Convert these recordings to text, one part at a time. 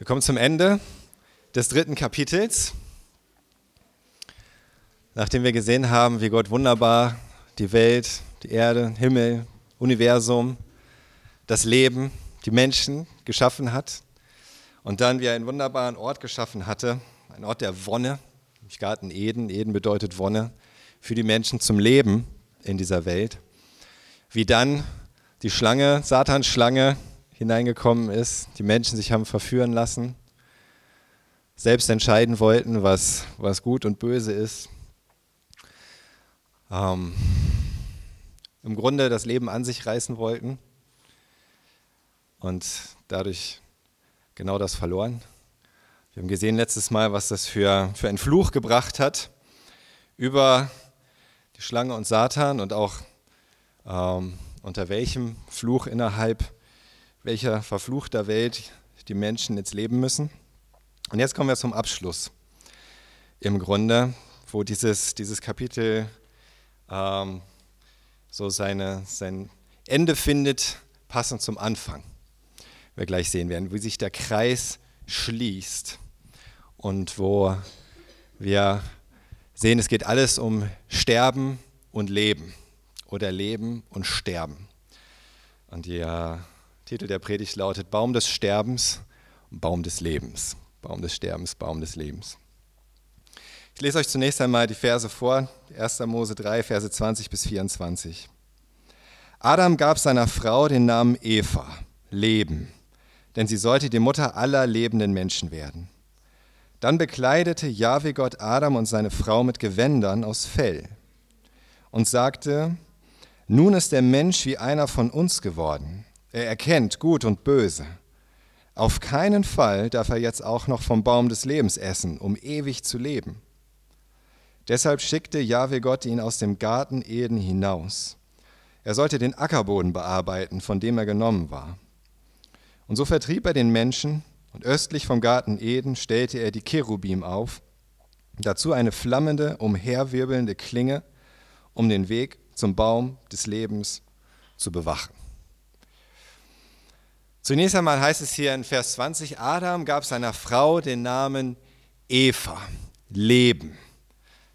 Wir kommen zum Ende des dritten Kapitels. Nachdem wir gesehen haben, wie Gott wunderbar die Welt, die Erde, Himmel, Universum, das Leben, die Menschen geschaffen hat und dann wie er einen wunderbaren Ort geschaffen hatte, ein Ort der Wonne, nämlich Garten Eden, Eden bedeutet Wonne, für die Menschen zum Leben in dieser Welt, wie dann die Schlange, Satans Schlange, hineingekommen ist, die Menschen sich haben verführen lassen, selbst entscheiden wollten, was, was gut und böse ist. Ähm, Im Grunde das Leben an sich reißen wollten und dadurch genau das verloren. Wir haben gesehen letztes Mal, was das für, für einen Fluch gebracht hat über die Schlange und Satan und auch ähm, unter welchem Fluch innerhalb welcher verfluchter Welt die Menschen jetzt leben müssen. Und jetzt kommen wir zum Abschluss. Im Grunde, wo dieses, dieses Kapitel ähm, so seine, sein Ende findet, passend zum Anfang. Wir gleich sehen werden, wie sich der Kreis schließt und wo wir sehen, es geht alles um Sterben und Leben oder Leben und Sterben. Und die Titel der Predigt lautet Baum des Sterbens Baum des Lebens. Baum des Sterbens, Baum des Lebens. Ich lese euch zunächst einmal die Verse vor, 1. Mose 3, Verse 20 bis 24. Adam gab seiner Frau den Namen Eva, Leben, denn sie sollte die Mutter aller lebenden Menschen werden. Dann bekleidete Jahwe Gott Adam und seine Frau mit Gewändern aus Fell und sagte, nun ist der Mensch wie einer von uns geworden er erkennt Gut und Böse. Auf keinen Fall darf er jetzt auch noch vom Baum des Lebens essen, um ewig zu leben. Deshalb schickte Jahwe Gott ihn aus dem Garten Eden hinaus. Er sollte den Ackerboden bearbeiten, von dem er genommen war. Und so vertrieb er den Menschen, und östlich vom Garten Eden stellte er die Cherubim auf, dazu eine flammende, umherwirbelnde Klinge, um den Weg zum Baum des Lebens zu bewachen. Zunächst einmal heißt es hier in Vers 20, Adam gab seiner Frau den Namen Eva, Leben,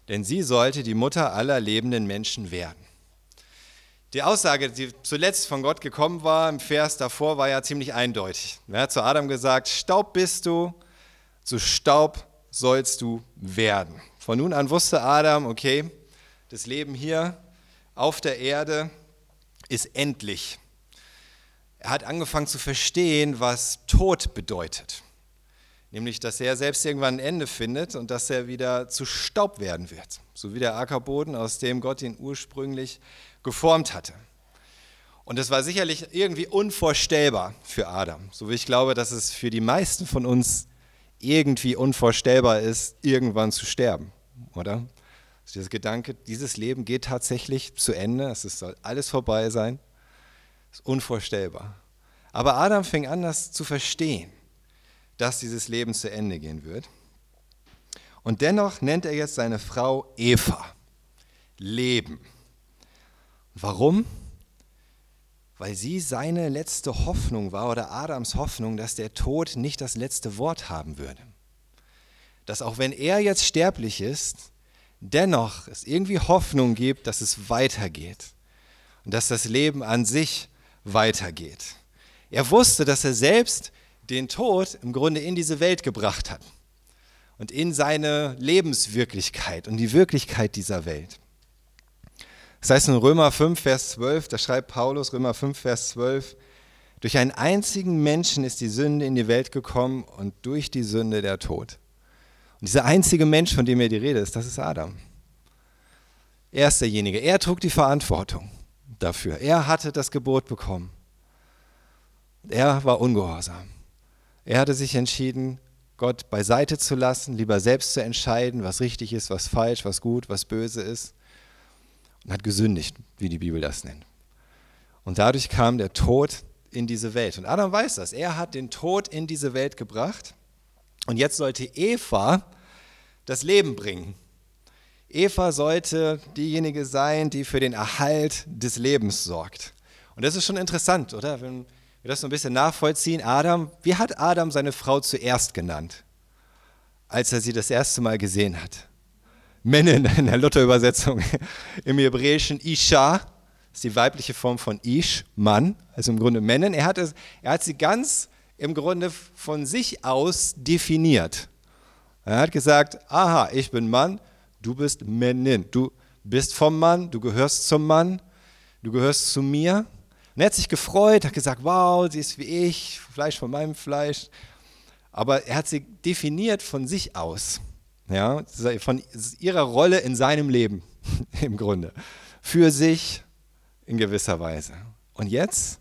denn sie sollte die Mutter aller lebenden Menschen werden. Die Aussage, die zuletzt von Gott gekommen war, im Vers davor, war ja ziemlich eindeutig. Er hat zu Adam gesagt, Staub bist du, zu Staub sollst du werden. Von nun an wusste Adam, okay, das Leben hier auf der Erde ist endlich. Er hat angefangen zu verstehen, was Tod bedeutet. Nämlich, dass er selbst irgendwann ein Ende findet und dass er wieder zu Staub werden wird. So wie der Ackerboden, aus dem Gott ihn ursprünglich geformt hatte. Und es war sicherlich irgendwie unvorstellbar für Adam. So wie ich glaube, dass es für die meisten von uns irgendwie unvorstellbar ist, irgendwann zu sterben, oder? Also dieser Gedanke, dieses Leben geht tatsächlich zu Ende, es soll alles vorbei sein ist unvorstellbar. Aber Adam fing an, das zu verstehen, dass dieses Leben zu Ende gehen wird. Und dennoch nennt er jetzt seine Frau Eva. Leben. Warum? Weil sie seine letzte Hoffnung war oder Adams Hoffnung, dass der Tod nicht das letzte Wort haben würde. Dass auch wenn er jetzt sterblich ist, dennoch es irgendwie Hoffnung gibt, dass es weitergeht und dass das Leben an sich weitergeht. Er wusste, dass er selbst den Tod im Grunde in diese Welt gebracht hat und in seine Lebenswirklichkeit und die Wirklichkeit dieser Welt. Das heißt in Römer 5, Vers 12, da schreibt Paulus, Römer 5, Vers 12, durch einen einzigen Menschen ist die Sünde in die Welt gekommen und durch die Sünde der Tod. Und dieser einzige Mensch, von dem er die Rede ist, das ist Adam. Er ist derjenige, er trug die Verantwortung dafür. Er hatte das Gebot bekommen. Er war ungehorsam. Er hatte sich entschieden, Gott beiseite zu lassen, lieber selbst zu entscheiden, was richtig ist, was falsch, was gut, was böse ist. Und hat gesündigt, wie die Bibel das nennt. Und dadurch kam der Tod in diese Welt. Und Adam weiß das. Er hat den Tod in diese Welt gebracht. Und jetzt sollte Eva das Leben bringen. Eva sollte diejenige sein, die für den Erhalt des Lebens sorgt. Und das ist schon interessant, oder? Wenn, wir das so ein bisschen nachvollziehen. Adam, wie hat Adam seine Frau zuerst genannt, als er sie das erste Mal gesehen hat? Männin in der Luther-Übersetzung. Im Hebräischen Isha ist die weibliche Form von Ish, Mann, also im Grunde Männin. Er er hat sie ganz im Grunde von sich aus definiert. Er hat gesagt, aha, ich bin Mann, du bist Männin. Du bist vom Mann, du gehörst zum Mann, du gehörst zu mir. Und er hat sich gefreut, hat gesagt, wow, sie ist wie ich, Fleisch von meinem Fleisch. Aber er hat sie definiert von sich aus, ja, von ihrer Rolle in seinem Leben im Grunde, für sich in gewisser Weise. Und jetzt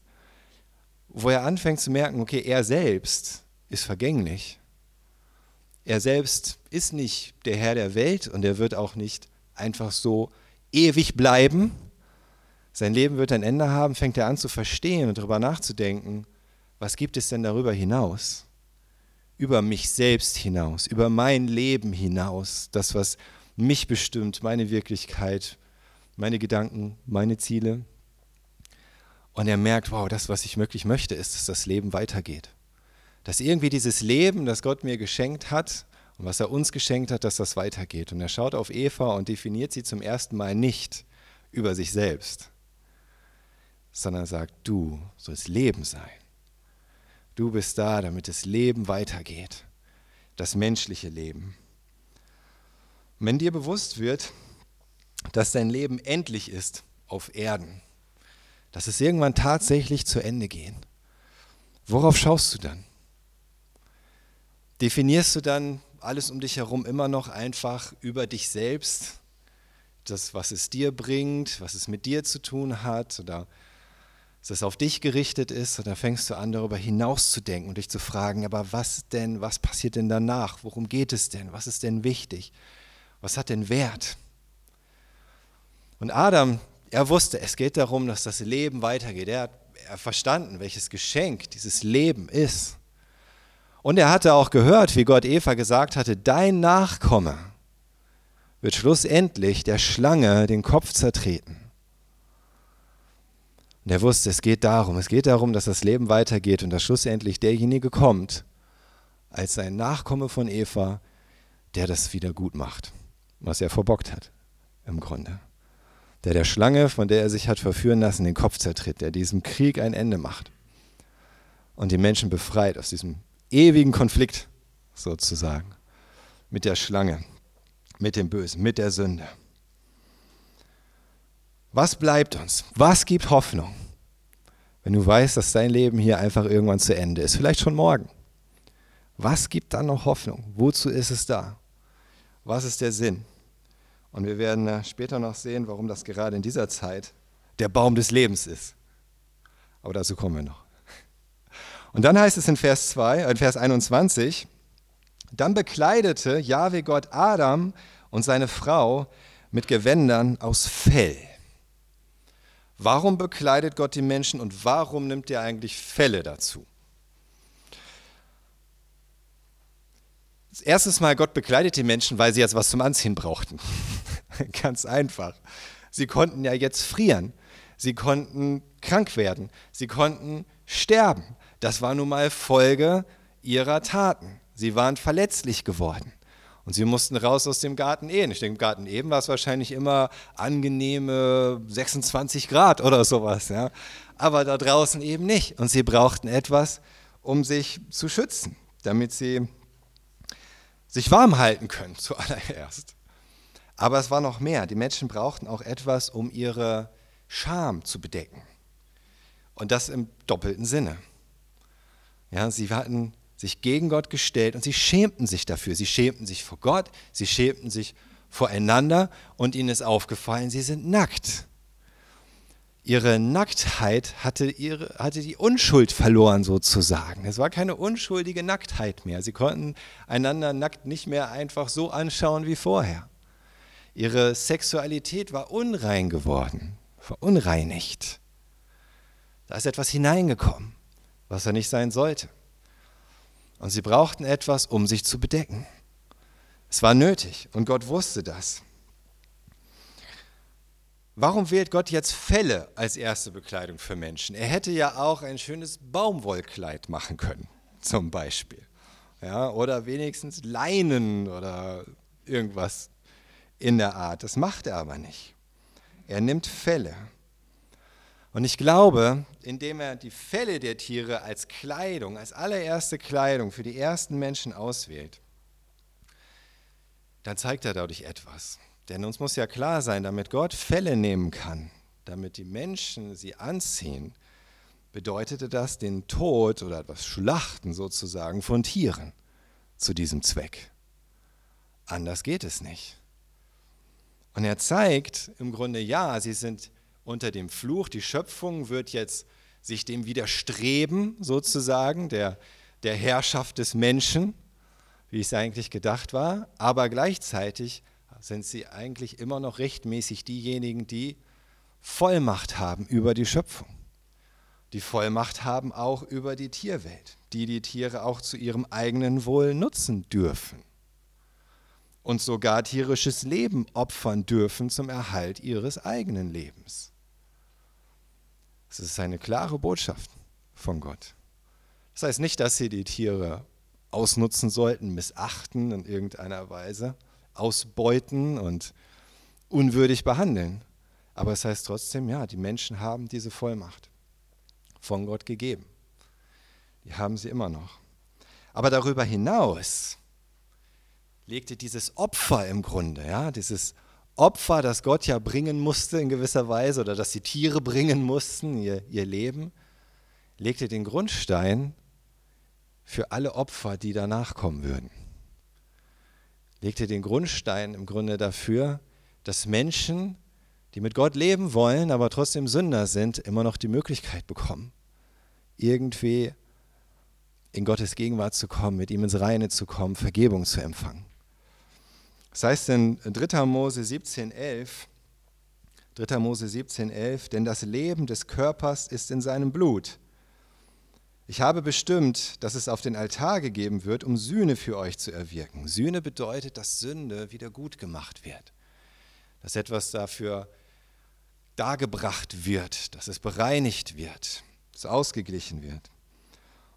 wo er anfängt zu merken, okay, er selbst ist vergänglich. Er selbst ist nicht der Herr der Welt und er wird auch nicht einfach so ewig bleiben. Sein Leben wird ein Ende haben, fängt er an zu verstehen und darüber nachzudenken, was gibt es denn darüber hinaus? Über mich selbst hinaus, über mein Leben hinaus, das, was mich bestimmt, meine Wirklichkeit, meine Gedanken, meine Ziele. Und er merkt, wow, das, was ich wirklich möchte, ist, dass das Leben weitergeht. Dass irgendwie dieses Leben, das Gott mir geschenkt hat und was er uns geschenkt hat, dass das weitergeht. Und er schaut auf Eva und definiert sie zum ersten Mal nicht über sich selbst, sondern sagt, du sollst Leben sein. Du bist da, damit das Leben weitergeht, das menschliche Leben. Und wenn dir bewusst wird, dass dein Leben endlich ist auf Erden, dass es irgendwann tatsächlich zu Ende gehen. Worauf schaust du dann? Definierst du dann alles um dich herum immer noch einfach über dich selbst, das, was es dir bringt, was es mit dir zu tun hat oder dass es auf dich gerichtet ist oder fängst du an, darüber hinaus zu denken und dich zu fragen, aber was denn, was passiert denn danach? Worum geht es denn? Was ist denn wichtig? Was hat denn Wert? Und Adam, er wusste, es geht darum, dass das Leben weitergeht. Er hat verstanden, welches Geschenk dieses Leben ist. Und er hatte auch gehört, wie Gott Eva gesagt hatte, dein Nachkomme wird schlussendlich der Schlange den Kopf zertreten. Und er wusste, es geht darum, es geht darum, dass das Leben weitergeht und dass schlussendlich derjenige kommt, als sein Nachkomme von Eva, der das wieder gut macht, was er verbockt hat, im Grunde der der Schlange, von der er sich hat verführen lassen, den Kopf zertritt, der diesem Krieg ein Ende macht und die Menschen befreit aus diesem ewigen Konflikt sozusagen mit der Schlange, mit dem Bösen, mit der Sünde. Was bleibt uns? Was gibt Hoffnung, wenn du weißt, dass dein Leben hier einfach irgendwann zu Ende ist? Vielleicht schon morgen. Was gibt dann noch Hoffnung? Wozu ist es da? Was ist der Sinn? Und wir werden äh, später noch sehen, warum das gerade in dieser Zeit der Baum des Lebens ist. Aber dazu kommen wir noch. Und dann heißt es in Vers 2, äh, in Vers 21, dann bekleidete Jahwe Gott Adam und seine Frau mit Gewändern aus Fell. Warum bekleidet Gott die Menschen und warum nimmt er eigentlich Felle dazu? Erstes Mal, Gott bekleidet die Menschen, weil sie jetzt was zum Anziehen brauchten. Ganz einfach. Sie konnten ja jetzt frieren. Sie konnten krank werden. Sie konnten sterben. Das war nun mal Folge ihrer Taten. Sie waren verletzlich geworden. Und sie mussten raus aus dem Garten Eden. Ich denke, im Garten Eden war es wahrscheinlich immer angenehme 26 Grad oder sowas. Ja. Aber da draußen eben nicht. Und sie brauchten etwas, um sich zu schützen, damit sie sich warm halten können, zuallererst. Aber es war noch mehr. Die Menschen brauchten auch etwas, um ihre Scham zu bedecken. Und das im doppelten Sinne. Ja, sie hatten sich gegen Gott gestellt und sie schämten sich dafür. Sie schämten sich vor Gott, sie schämten sich voreinander und ihnen ist aufgefallen, sie sind nackt. Ihre Nacktheit hatte, ihre, hatte die Unschuld verloren sozusagen. Es war keine unschuldige Nacktheit mehr. Sie konnten einander nackt nicht mehr einfach so anschauen wie vorher. Ihre Sexualität war unrein geworden, verunreinigt. Da ist etwas hineingekommen, was er nicht sein sollte. Und sie brauchten etwas, um sich zu bedecken. Es war nötig und Gott wusste das. Warum wählt Gott jetzt Felle als erste Bekleidung für Menschen? Er hätte ja auch ein schönes Baumwollkleid machen können, zum Beispiel. Ja, oder wenigstens Leinen oder irgendwas in der Art. Das macht er aber nicht. Er nimmt Felle. Und ich glaube, indem er die Felle der Tiere als Kleidung, als allererste Kleidung für die ersten Menschen auswählt, dann zeigt er dadurch etwas. Denn uns muss ja klar sein, damit Gott Fälle nehmen kann, damit die Menschen sie anziehen, bedeutete das den Tod oder das Schlachten sozusagen von Tieren zu diesem Zweck. Anders geht es nicht. Und er zeigt im Grunde, ja, sie sind unter dem Fluch, die Schöpfung wird jetzt sich dem widerstreben, sozusagen, der, der Herrschaft des Menschen, wie es eigentlich gedacht war, aber gleichzeitig sind sie eigentlich immer noch rechtmäßig diejenigen, die Vollmacht haben über die Schöpfung, die Vollmacht haben auch über die Tierwelt, die die Tiere auch zu ihrem eigenen Wohl nutzen dürfen und sogar tierisches Leben opfern dürfen zum Erhalt ihres eigenen Lebens. Das ist eine klare Botschaft von Gott. Das heißt nicht, dass sie die Tiere ausnutzen sollten, missachten in irgendeiner Weise, ausbeuten und unwürdig behandeln. Aber es heißt trotzdem, ja, die Menschen haben diese Vollmacht von Gott gegeben. Die haben sie immer noch. Aber darüber hinaus legte dieses Opfer im Grunde, ja, dieses Opfer, das Gott ja bringen musste in gewisser Weise oder das die Tiere bringen mussten, ihr, ihr Leben, legte den Grundstein für alle Opfer, die danach kommen würden legte den Grundstein im Grunde dafür, dass Menschen, die mit Gott leben wollen, aber trotzdem Sünder sind, immer noch die Möglichkeit bekommen, irgendwie in Gottes Gegenwart zu kommen, mit ihm ins Reine zu kommen, Vergebung zu empfangen. Das heißt in 3. Mose 17,11, 3. Mose 17,11, denn das Leben des Körpers ist in seinem Blut. Ich habe bestimmt, dass es auf den Altar gegeben wird, um Sühne für euch zu erwirken. Sühne bedeutet, dass Sünde wieder gut gemacht wird. Dass etwas dafür dargebracht wird, dass es bereinigt wird, dass es ausgeglichen wird.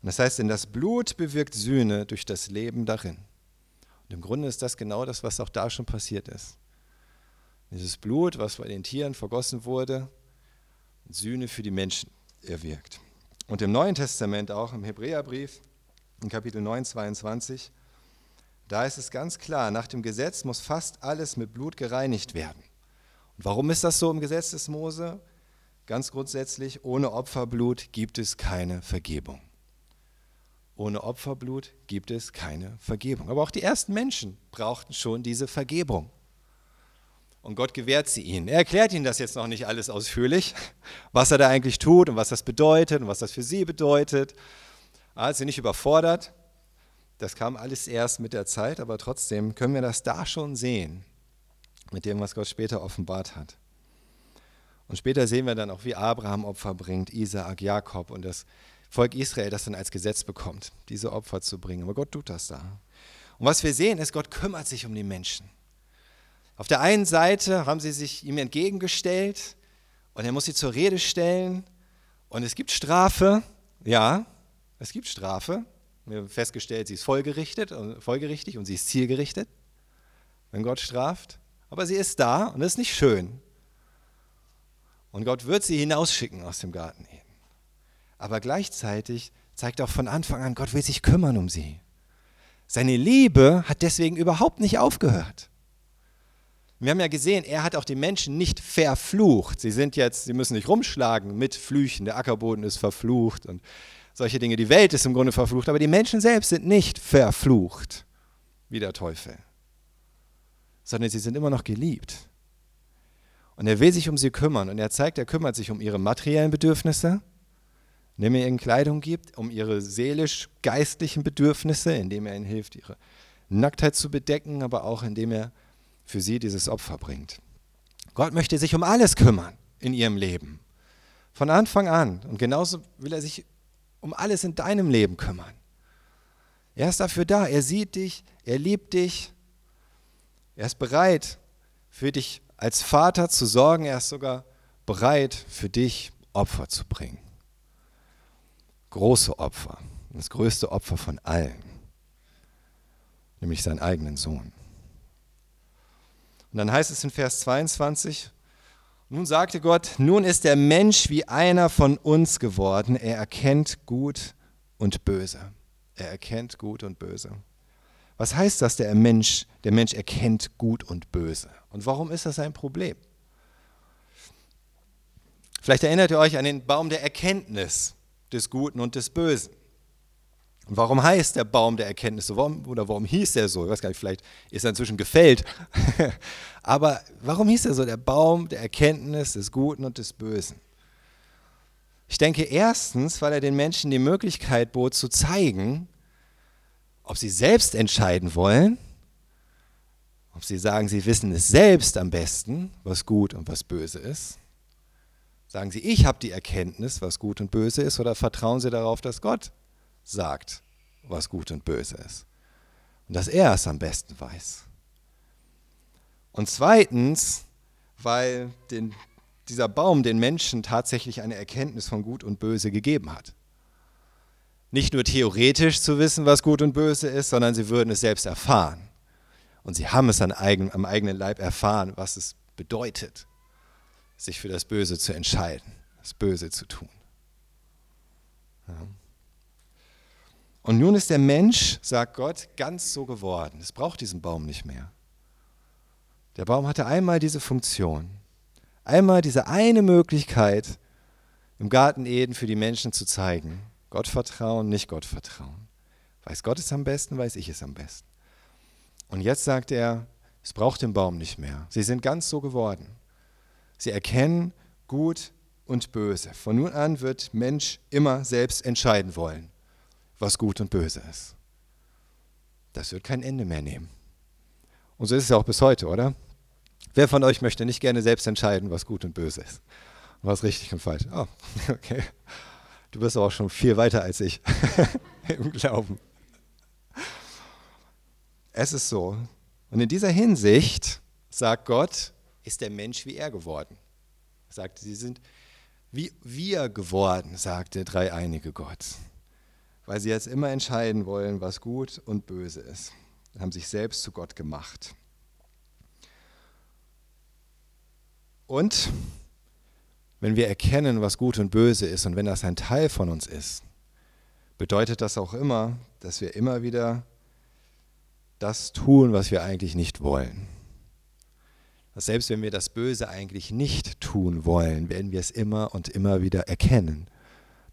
Und das heißt, denn das Blut bewirkt Sühne durch das Leben darin. Und im Grunde ist das genau das, was auch da schon passiert ist. Dieses Blut, was bei den Tieren vergossen wurde, Sühne für die Menschen erwirkt. Und im Neuen Testament auch, im Hebräerbrief, in Kapitel 9, 22, da ist es ganz klar, nach dem Gesetz muss fast alles mit Blut gereinigt werden. Und warum ist das so im Gesetz des Mose? Ganz grundsätzlich, ohne Opferblut gibt es keine Vergebung. Ohne Opferblut gibt es keine Vergebung. Aber auch die ersten Menschen brauchten schon diese Vergebung und Gott gewährt sie ihnen. Er erklärt ihnen das jetzt noch nicht alles ausführlich, was er da eigentlich tut und was das bedeutet und was das für sie bedeutet. Ist sie nicht überfordert. Das kam alles erst mit der Zeit, aber trotzdem können wir das da schon sehen, mit dem, was Gott später offenbart hat. Und später sehen wir dann auch, wie Abraham Opfer bringt, Isaak, Jakob und das Volk Israel das dann als Gesetz bekommt, diese Opfer zu bringen. Aber Gott tut das da. Und was wir sehen, ist, Gott kümmert sich um die Menschen. Auf der einen Seite haben sie sich ihm entgegengestellt und er muss sie zur Rede stellen und es gibt Strafe, ja, es gibt Strafe. Wir haben festgestellt, sie ist folgerichtet, folgerichtig und sie ist zielgerichtet, wenn Gott straft. Aber sie ist da und das ist nicht schön. Und Gott wird sie hinausschicken aus dem Garten Eden. Aber gleichzeitig zeigt auch von Anfang an, Gott will sich kümmern um sie. Seine Liebe hat deswegen überhaupt nicht aufgehört. Wir haben ja gesehen, er hat auch die Menschen nicht verflucht. Sie sind jetzt, sie müssen nicht rumschlagen mit Flüchen. Der Ackerboden ist verflucht und solche Dinge. Die Welt ist im Grunde verflucht, aber die Menschen selbst sind nicht verflucht wie der Teufel, sondern sie sind immer noch geliebt. Und er will sich um sie kümmern und er zeigt, er kümmert sich um ihre materiellen Bedürfnisse, indem er ihnen Kleidung gibt, um ihre seelisch-geistlichen Bedürfnisse, indem er ihnen hilft, ihre Nacktheit zu bedecken, aber auch indem er für sie dieses Opfer bringt. Gott möchte sich um alles kümmern in ihrem Leben. Von Anfang an. Und genauso will er sich um alles in deinem Leben kümmern. Er ist dafür da. Er sieht dich, er liebt dich. Er ist bereit, für dich als Vater zu sorgen, er ist sogar bereit, für dich Opfer zu bringen. Große Opfer, das größte Opfer von allen, nämlich seinen eigenen Sohn. Und dann heißt es in Vers 22, nun sagte Gott, nun ist der Mensch wie einer von uns geworden, er erkennt gut und böse. Er erkennt gut und böse. Was heißt das, der Mensch, der Mensch erkennt gut und böse? Und warum ist das ein Problem? Vielleicht erinnert ihr euch an den Baum der Erkenntnis des Guten und des Bösen. Und warum heißt der Baum der Erkenntnis so? Warum, oder warum hieß der so? Ich weiß gar nicht, vielleicht ist er inzwischen gefällt. Aber warum hieß er so, der Baum der Erkenntnis des Guten und des Bösen? Ich denke erstens, weil er den Menschen die Möglichkeit bot zu zeigen, ob sie selbst entscheiden wollen, ob sie sagen, sie wissen es selbst am besten, was gut und was böse ist. Sagen sie, ich habe die Erkenntnis, was gut und böse ist, oder vertrauen sie darauf, dass Gott sagt, was gut und böse ist? Und dass er es am besten weiß. Und zweitens, weil den, dieser Baum den Menschen tatsächlich eine Erkenntnis von Gut und Böse gegeben hat nicht nur theoretisch zu wissen, was gut und böse ist, sondern sie würden es selbst erfahren. Und sie haben es an eigen, am eigenen Leib erfahren, was es bedeutet, sich für das Böse zu entscheiden, das Böse zu tun. Ja. Und nun ist der Mensch, sagt Gott, ganz so geworden. Es braucht diesen Baum nicht mehr. Der Baum hatte einmal diese Funktion, einmal diese eine Möglichkeit im Garten Eden für die Menschen zu zeigen, Gott vertrauen, nicht Gott vertrauen. Weiß Gott es am besten, weiß ich es am besten. Und jetzt sagt er, es braucht den Baum nicht mehr. Sie sind ganz so geworden. Sie erkennen gut und böse. Von nun an wird Mensch immer selbst entscheiden wollen, was gut und böse ist. Das wird kein Ende mehr nehmen. Und so ist es ja auch bis heute, oder? Wer von euch möchte nicht gerne selbst entscheiden, was gut und böse ist? Was richtig und falsch? Oh, okay. Du bist aber auch schon viel weiter als ich im Glauben. Es ist so. Und in dieser Hinsicht, sagt Gott, ist der Mensch wie er geworden. Er sagte, sie sind wie wir geworden, sagt der dreieinige Gott. Weil sie jetzt immer entscheiden wollen, was gut und böse ist. Sie haben sich selbst zu Gott gemacht. Und wenn wir erkennen, was gut und böse ist und wenn das ein Teil von uns ist, bedeutet das auch immer, dass wir immer wieder das tun, was wir eigentlich nicht wollen. Dass selbst wenn wir das Böse eigentlich nicht tun wollen, werden wir es immer und immer wieder erkennen,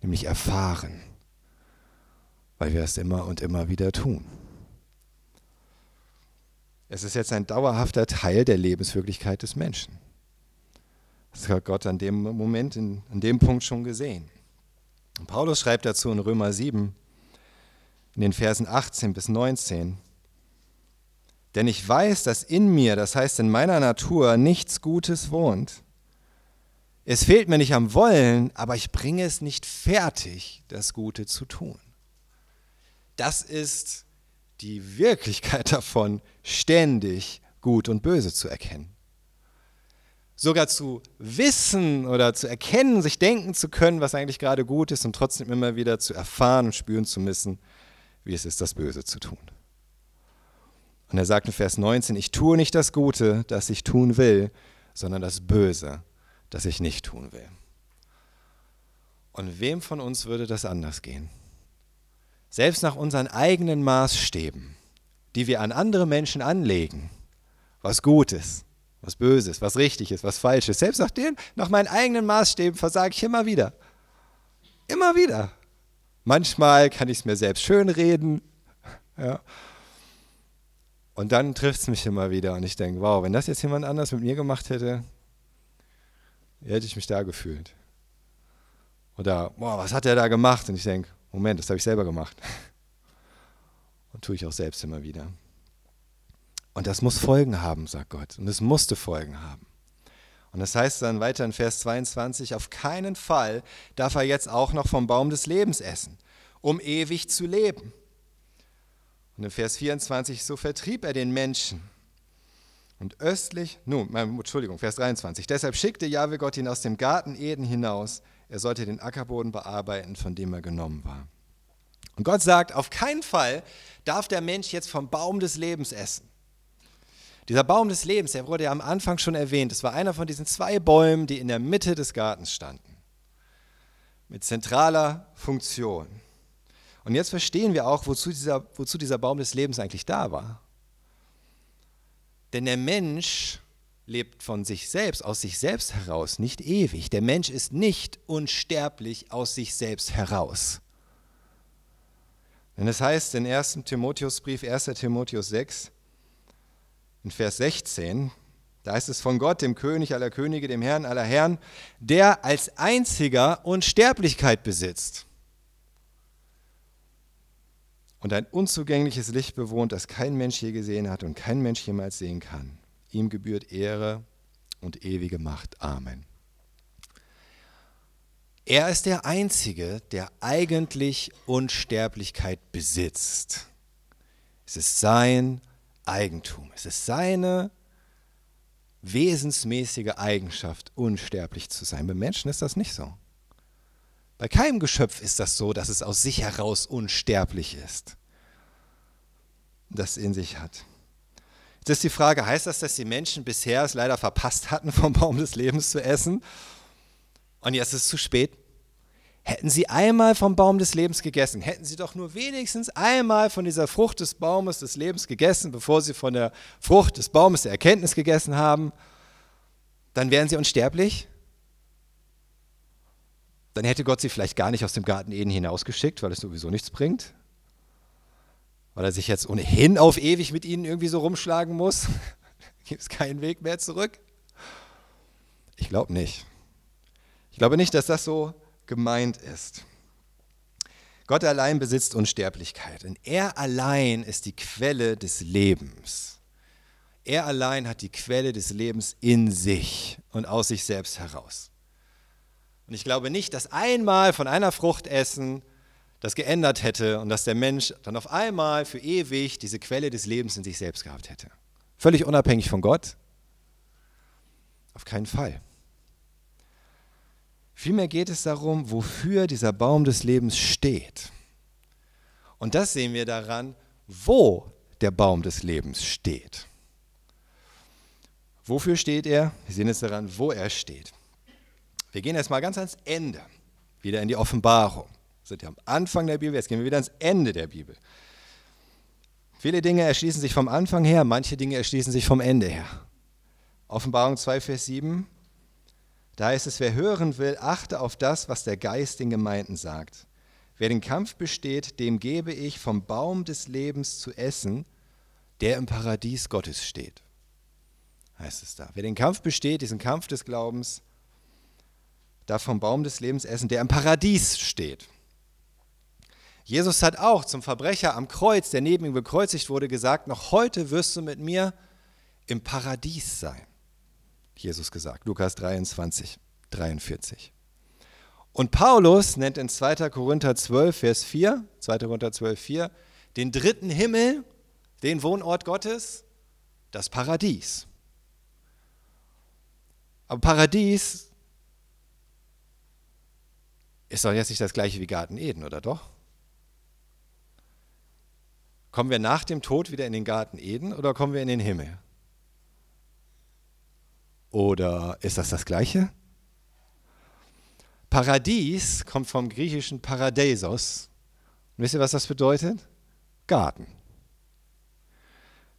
nämlich erfahren, weil wir es immer und immer wieder tun. Es ist jetzt ein dauerhafter Teil der Lebenswirklichkeit des Menschen. Das hat Gott an dem Moment, in, an dem Punkt schon gesehen. Und Paulus schreibt dazu in Römer 7, in den Versen 18 bis 19, denn ich weiß, dass in mir, das heißt in meiner Natur, nichts Gutes wohnt. Es fehlt mir nicht am Wollen, aber ich bringe es nicht fertig, das Gute zu tun. Das ist die Wirklichkeit davon, ständig Gut und Böse zu erkennen sogar zu wissen oder zu erkennen, sich denken zu können, was eigentlich gerade gut ist und trotzdem immer wieder zu erfahren und spüren zu müssen, wie es ist, das Böse zu tun. Und er sagt in Vers 19, ich tue nicht das Gute, das ich tun will, sondern das Böse, das ich nicht tun will. Und wem von uns würde das anders gehen? Selbst nach unseren eigenen Maßstäben, die wir an andere Menschen anlegen, was gut ist, was Böses, was Richtiges, was Falsches. Selbst nach, den, nach meinen eigenen Maßstäben versage ich immer wieder. Immer wieder. Manchmal kann ich es mir selbst schönreden. Ja. Und dann trifft es mich immer wieder und ich denke, wow, wenn das jetzt jemand anders mit mir gemacht hätte, hätte ich mich da gefühlt. Oder, boah, was hat er da gemacht? Und ich denke, Moment, das habe ich selber gemacht. Und tue ich auch selbst immer wieder. Und das muss Folgen haben, sagt Gott. Und es musste Folgen haben. Und das heißt dann weiter in Vers 22, auf keinen Fall darf er jetzt auch noch vom Baum des Lebens essen, um ewig zu leben. Und in Vers 24, so vertrieb er den Menschen Und östlich, nun, Entschuldigung, Vers 23. Deshalb schickte Jahwe Gott ihn aus dem Garten Eden hinaus. Er sollte den Ackerboden bearbeiten, von dem er genommen war. Und Gott sagt, auf keinen Fall darf der Mensch jetzt vom Baum des Lebens essen. Dieser Baum des Lebens, der wurde ja am Anfang schon erwähnt, es war einer von diesen zwei Bäumen, die in der Mitte des Gartens standen, mit zentraler Funktion. Und jetzt verstehen wir auch, wozu dieser, wozu dieser Baum des Lebens eigentlich da war. Denn der Mensch lebt von sich selbst, aus sich selbst heraus, nicht ewig. Der Mensch ist nicht unsterblich aus sich selbst heraus. Denn es heißt in 1. Timotheusbrief, 1. Timotheus 6, in Vers 16, da heißt es von Gott, dem König aller Könige, dem Herrn aller Herren, der als einziger Unsterblichkeit besitzt und ein unzugängliches Licht bewohnt, das kein Mensch je gesehen hat und kein Mensch jemals sehen kann. Ihm gebührt Ehre und ewige Macht. Amen. Er ist der Einzige, der eigentlich Unsterblichkeit besitzt. Es ist sein Eigentum. Es ist seine wesensmäßige Eigenschaft, unsterblich zu sein. Bei Menschen ist das nicht so. Bei keinem Geschöpf ist das so, dass es aus sich heraus unsterblich ist, das in sich hat. Jetzt ist die Frage, heißt das, dass die Menschen bisher es leider verpasst hatten, vom Baum des Lebens zu essen? Und jetzt ist es zu spät? Hätten sie einmal vom Baum des Lebens gegessen, hätten sie doch nur wenigstens einmal von dieser Frucht des Baumes des Lebens gegessen, bevor sie von der Frucht des Baumes der Erkenntnis gegessen haben, dann wären sie unsterblich. Dann hätte Gott sie vielleicht gar nicht aus dem Garten Eden hinausgeschickt, weil es sowieso nichts bringt. Weil er sich jetzt ohnehin auf ewig mit ihnen irgendwie so rumschlagen muss. Gibt es keinen Weg mehr zurück? Ich glaube nicht. Ich glaube nicht, dass das so gemeint ist. Gott allein besitzt Unsterblichkeit und er allein ist die Quelle des Lebens. Er allein hat die Quelle des Lebens in sich und aus sich selbst heraus. Und ich glaube nicht, dass einmal von einer Frucht essen das geändert hätte und dass der Mensch dann auf einmal für ewig diese Quelle des Lebens in sich selbst gehabt hätte. Völlig unabhängig von Gott? Auf keinen Fall. Vielmehr geht es darum, wofür dieser Baum des Lebens steht. Und das sehen wir daran, wo der Baum des Lebens steht. Wofür steht er? Wir sehen es daran, wo er steht. Wir gehen erstmal ganz ans Ende, wieder in die Offenbarung. Wir sind ja am Anfang der Bibel, jetzt gehen wir wieder ans Ende der Bibel. Viele Dinge erschließen sich vom Anfang her, manche Dinge erschließen sich vom Ende her. Offenbarung 2, Vers 7. Da heißt es, wer hören will, achte auf das, was der Geist den Gemeinden sagt. Wer den Kampf besteht, dem gebe ich vom Baum des Lebens zu essen, der im Paradies Gottes steht. Heißt es da. Wer den Kampf besteht, diesen Kampf des Glaubens, darf vom Baum des Lebens essen, der im Paradies steht. Jesus hat auch zum Verbrecher am Kreuz, der neben ihm gekreuzigt wurde, gesagt, noch heute wirst du mit mir im Paradies sein. Jesus gesagt. Lukas 23, 43. Und Paulus nennt in 2. Korinther 12, Vers 4, 2. Korinther 12, 4, den dritten Himmel, den Wohnort Gottes, das Paradies. Aber Paradies ist doch jetzt nicht das gleiche wie Garten Eden, oder doch? Kommen wir nach dem Tod wieder in den Garten Eden oder kommen wir in den Himmel? Oder ist das das gleiche? Paradies kommt vom griechischen Paradeisos. Und wisst ihr, was das bedeutet? Garten.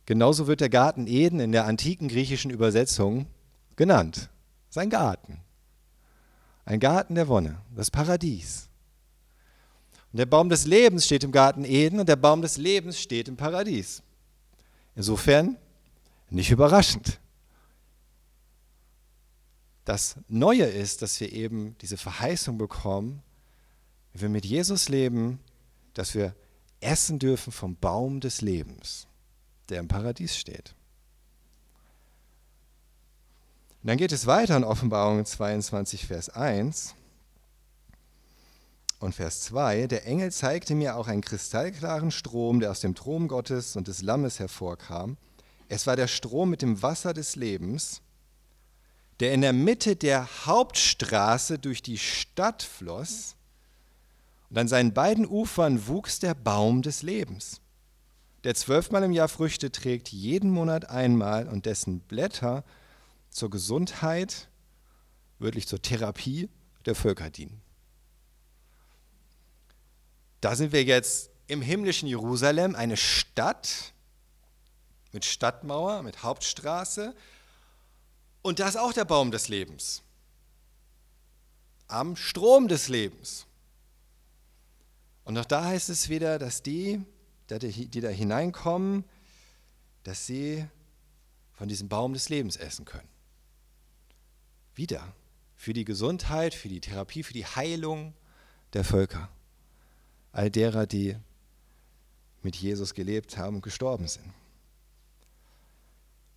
Genauso wird der Garten Eden in der antiken griechischen Übersetzung genannt. Sein Garten. Ein Garten der Wonne, das Paradies. Und der Baum des Lebens steht im Garten Eden und der Baum des Lebens steht im Paradies. Insofern nicht überraschend. Das Neue ist, dass wir eben diese Verheißung bekommen, wenn wir mit Jesus leben, dass wir essen dürfen vom Baum des Lebens, der im Paradies steht. Dann geht es weiter in Offenbarung 22, Vers 1 und Vers 2. Der Engel zeigte mir auch einen kristallklaren Strom, der aus dem Thron Gottes und des Lammes hervorkam. Es war der Strom mit dem Wasser des Lebens, der in der Mitte der Hauptstraße durch die Stadt floss. Und an seinen beiden Ufern wuchs der Baum des Lebens, der zwölfmal im Jahr Früchte trägt, jeden Monat einmal und dessen Blätter zur Gesundheit, wörtlich zur Therapie der Völker dienen. Da sind wir jetzt im himmlischen Jerusalem, eine Stadt mit Stadtmauer, mit Hauptstraße. Und da ist auch der Baum des Lebens. Am Strom des Lebens. Und auch da heißt es wieder, dass die, die da hineinkommen, dass sie von diesem Baum des Lebens essen können. Wieder. Für die Gesundheit, für die Therapie, für die Heilung der Völker. All derer, die mit Jesus gelebt haben und gestorben sind.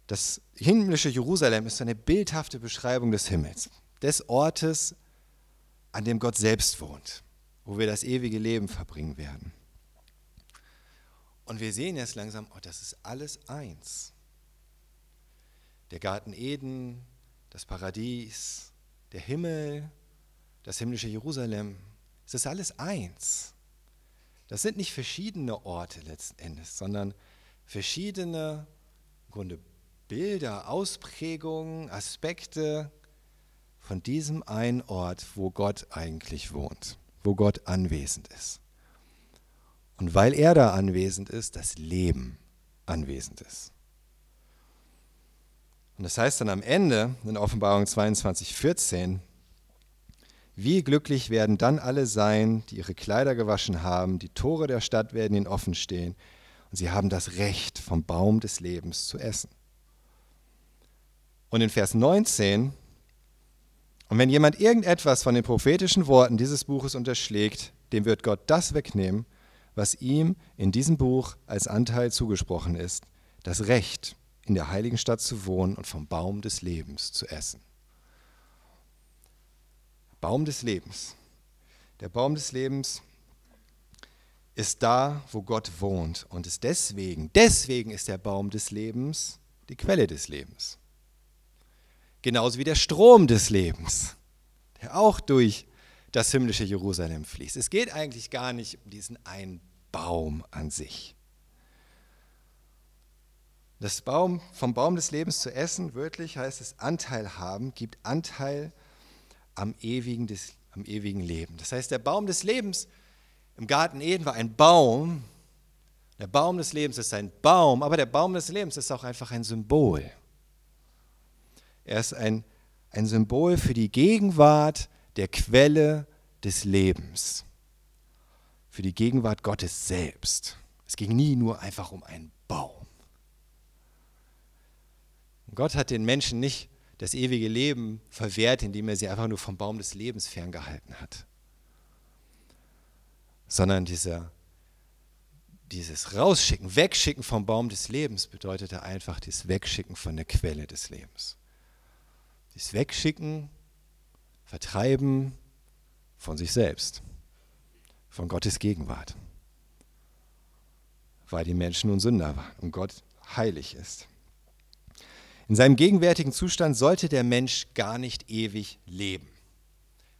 Das himmlische Jerusalem ist eine bildhafte Beschreibung des Himmels, des Ortes, an dem Gott selbst wohnt, wo wir das ewige Leben verbringen werden. Und wir sehen jetzt langsam, oh, das ist alles eins. Der Garten Eden, das Paradies, der Himmel, das himmlische Jerusalem, es ist alles eins. Das sind nicht verschiedene Orte letzten Endes, sondern verschiedene im Grunde Bilder, Ausprägungen, Aspekte von diesem einen Ort, wo Gott eigentlich wohnt, wo Gott anwesend ist. Und weil er da anwesend ist, das Leben anwesend ist. Und das heißt dann am Ende in Offenbarung 22, 14, wie glücklich werden dann alle sein, die ihre Kleider gewaschen haben, die Tore der Stadt werden ihnen offen stehen und sie haben das Recht, vom Baum des Lebens zu essen. Und in Vers 19, und wenn jemand irgendetwas von den prophetischen Worten dieses Buches unterschlägt, dem wird Gott das wegnehmen, was ihm in diesem Buch als Anteil zugesprochen ist, das Recht, in der heiligen Stadt zu wohnen und vom Baum des Lebens zu essen. Baum des Lebens. Der Baum des Lebens ist da, wo Gott wohnt und ist deswegen, deswegen ist der Baum des Lebens die Quelle des Lebens. Genauso wie der Strom des Lebens, der auch durch das himmlische Jerusalem fließt. Es geht eigentlich gar nicht um diesen einen Baum an sich. Das Baum, vom Baum des Lebens zu essen, wörtlich heißt es Anteil haben, gibt Anteil am ewigen, des, am ewigen Leben. Das heißt, der Baum des Lebens im Garten Eden war ein Baum. Der Baum des Lebens ist ein Baum, aber der Baum des Lebens ist auch einfach ein Symbol. Er ist ein, ein Symbol für die Gegenwart der Quelle des Lebens, für die Gegenwart Gottes selbst. Es ging nie nur einfach um einen Baum. Gott hat den Menschen nicht das ewige Leben verwehrt, indem er sie einfach nur vom Baum des Lebens ferngehalten hat. Sondern dieser, dieses Rausschicken, Wegschicken vom Baum des Lebens bedeutete einfach das Wegschicken von der Quelle des Lebens. Das Wegschicken, Vertreiben von sich selbst, von Gottes Gegenwart. Weil die Menschen nun Sünder waren und Gott heilig ist. In seinem gegenwärtigen Zustand sollte der Mensch gar nicht ewig leben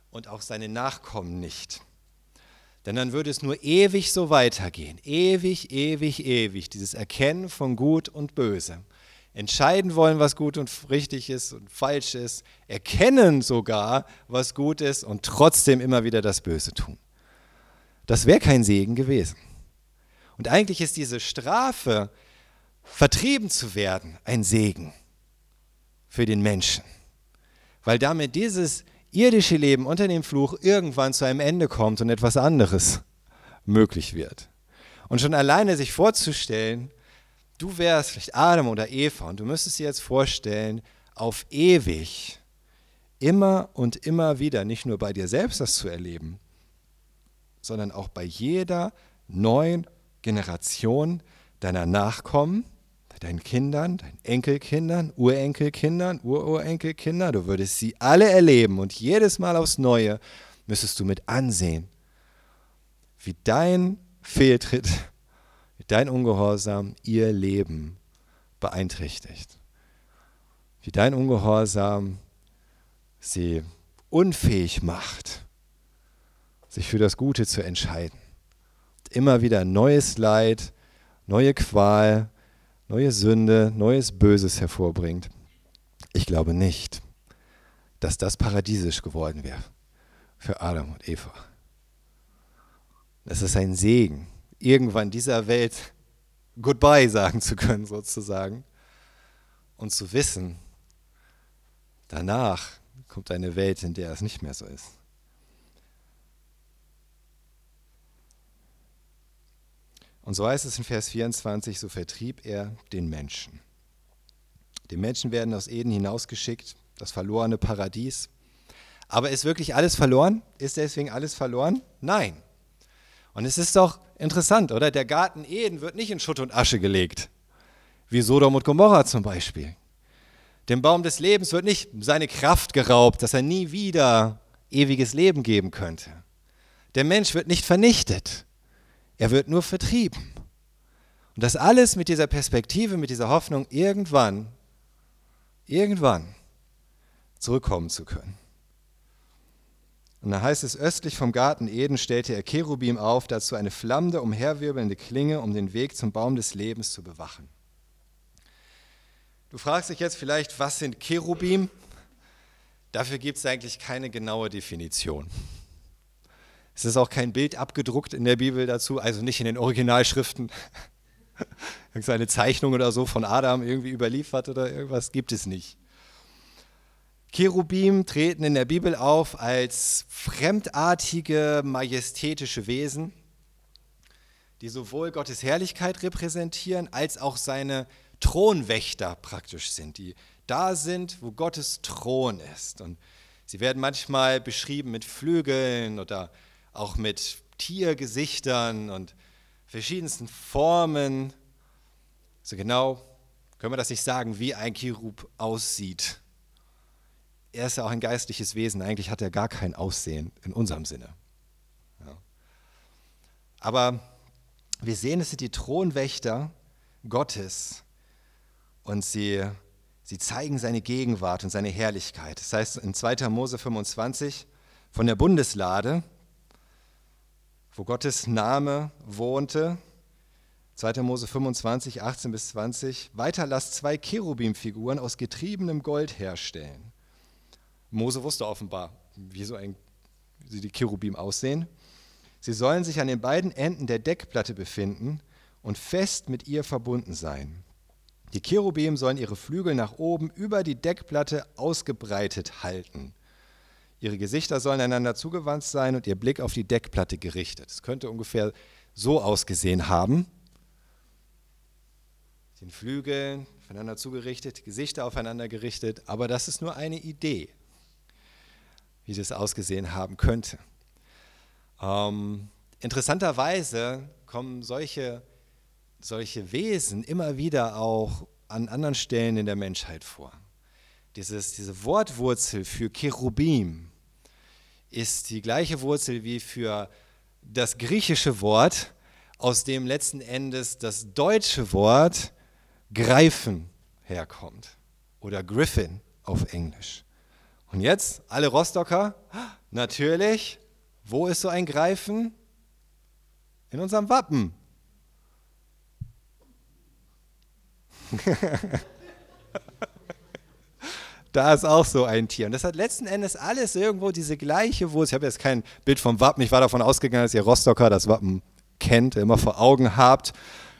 und auch seine Nachkommen nicht. Denn dann würde es nur ewig so weitergehen. Ewig, ewig, ewig. Dieses Erkennen von Gut und Böse. Entscheiden wollen, was gut und richtig ist und falsch ist. Erkennen sogar, was gut ist und trotzdem immer wieder das Böse tun. Das wäre kein Segen gewesen. Und eigentlich ist diese Strafe, vertrieben zu werden, ein Segen für den Menschen. Weil damit dieses irdische Leben unter dem Fluch irgendwann zu einem Ende kommt und etwas anderes möglich wird. Und schon alleine sich vorzustellen, du wärst vielleicht Adam oder Eva und du müsstest dir jetzt vorstellen, auf ewig, immer und immer wieder, nicht nur bei dir selbst das zu erleben, sondern auch bei jeder neuen Generation deiner Nachkommen, deinen Kindern, deinen Enkelkindern, Urenkelkindern, Ururenkelkindern. Du würdest sie alle erleben und jedes Mal aufs Neue müsstest du mit ansehen, wie dein Fehltritt, wie dein Ungehorsam ihr Leben beeinträchtigt. Wie dein Ungehorsam sie unfähig macht, sich für das Gute zu entscheiden. Immer wieder neues Leid, neue Qual, neue Sünde, neues Böses hervorbringt. Ich glaube nicht, dass das paradiesisch geworden wäre für Adam und Eva. Es ist ein Segen, irgendwann dieser Welt Goodbye sagen zu können, sozusagen. Und zu wissen, danach kommt eine Welt, in der es nicht mehr so ist. Und so heißt es in Vers 24, so vertrieb er den Menschen. Die Menschen werden aus Eden hinausgeschickt, das verlorene Paradies. Aber ist wirklich alles verloren? Ist deswegen alles verloren? Nein. Und es ist doch interessant, oder? Der Garten Eden wird nicht in Schutt und Asche gelegt, wie Sodom und Gomorra zum Beispiel. Dem Baum des Lebens wird nicht seine Kraft geraubt, dass er nie wieder ewiges Leben geben könnte. Der Mensch wird nicht vernichtet, er wird nur vertrieben. Und das alles mit dieser Perspektive, mit dieser Hoffnung, irgendwann, irgendwann zurückkommen zu können. Und da heißt es, östlich vom Garten Eden stellte er Cherubim auf, dazu eine flammende, umherwirbelnde Klinge, um den Weg zum Baum des Lebens zu bewachen. Du fragst dich jetzt vielleicht, was sind Cherubim? Dafür gibt es eigentlich keine genaue Definition. Es ist auch kein Bild abgedruckt in der Bibel dazu, also nicht in den Originalschriften. Irgendeine Zeichnung oder so von Adam irgendwie überliefert oder irgendwas gibt es nicht. Cherubim treten in der Bibel auf als fremdartige, majestätische Wesen, die sowohl Gottes Herrlichkeit repräsentieren, als auch seine Thronwächter praktisch sind, die da sind, wo Gottes Thron ist. Und sie werden manchmal beschrieben mit Flügeln oder auch mit Tiergesichtern und verschiedensten Formen. So genau können wir das nicht sagen, wie ein Cherub aussieht er ist ja auch ein geistliches Wesen. Eigentlich hat er gar kein Aussehen in unserem Sinne. Ja. Aber wir sehen, es sind die Thronwächter Gottes und sie, sie zeigen seine Gegenwart und seine Herrlichkeit. Das heißt in 2. Mose 25 von der Bundeslade, wo Gottes Name wohnte, 2. Mose 25, 18 bis 20, weiter lasst zwei Cherubim-Figuren aus getriebenem Gold herstellen. Mose wusste offenbar, wie, so ein, wie die Cherubim aussehen. Sie sollen sich an den beiden Enden der Deckplatte befinden und fest mit ihr verbunden sein. Die Cherubim sollen ihre Flügel nach oben über die Deckplatte ausgebreitet halten. Ihre Gesichter sollen einander zugewandt sein und ihr Blick auf die Deckplatte gerichtet. Es könnte ungefähr so ausgesehen haben. Den Flügeln aufeinander zugerichtet, Gesichter aufeinander gerichtet, aber das ist nur eine Idee wie das ausgesehen haben könnte. Ähm, interessanterweise kommen solche, solche Wesen immer wieder auch an anderen Stellen in der Menschheit vor. Dieses, diese Wortwurzel für Cherubim ist die gleiche Wurzel wie für das griechische Wort, aus dem letzten Endes das deutsche Wort greifen herkommt oder Griffin auf Englisch. Und jetzt, alle Rostocker, natürlich, wo ist so ein Greifen? In unserem Wappen. da ist auch so ein Tier. Und das hat letzten Endes alles irgendwo diese gleiche Wurzel. Ich habe jetzt kein Bild vom Wappen. Ich war davon ausgegangen, dass ihr Rostocker das Wappen kennt, immer vor Augen habt.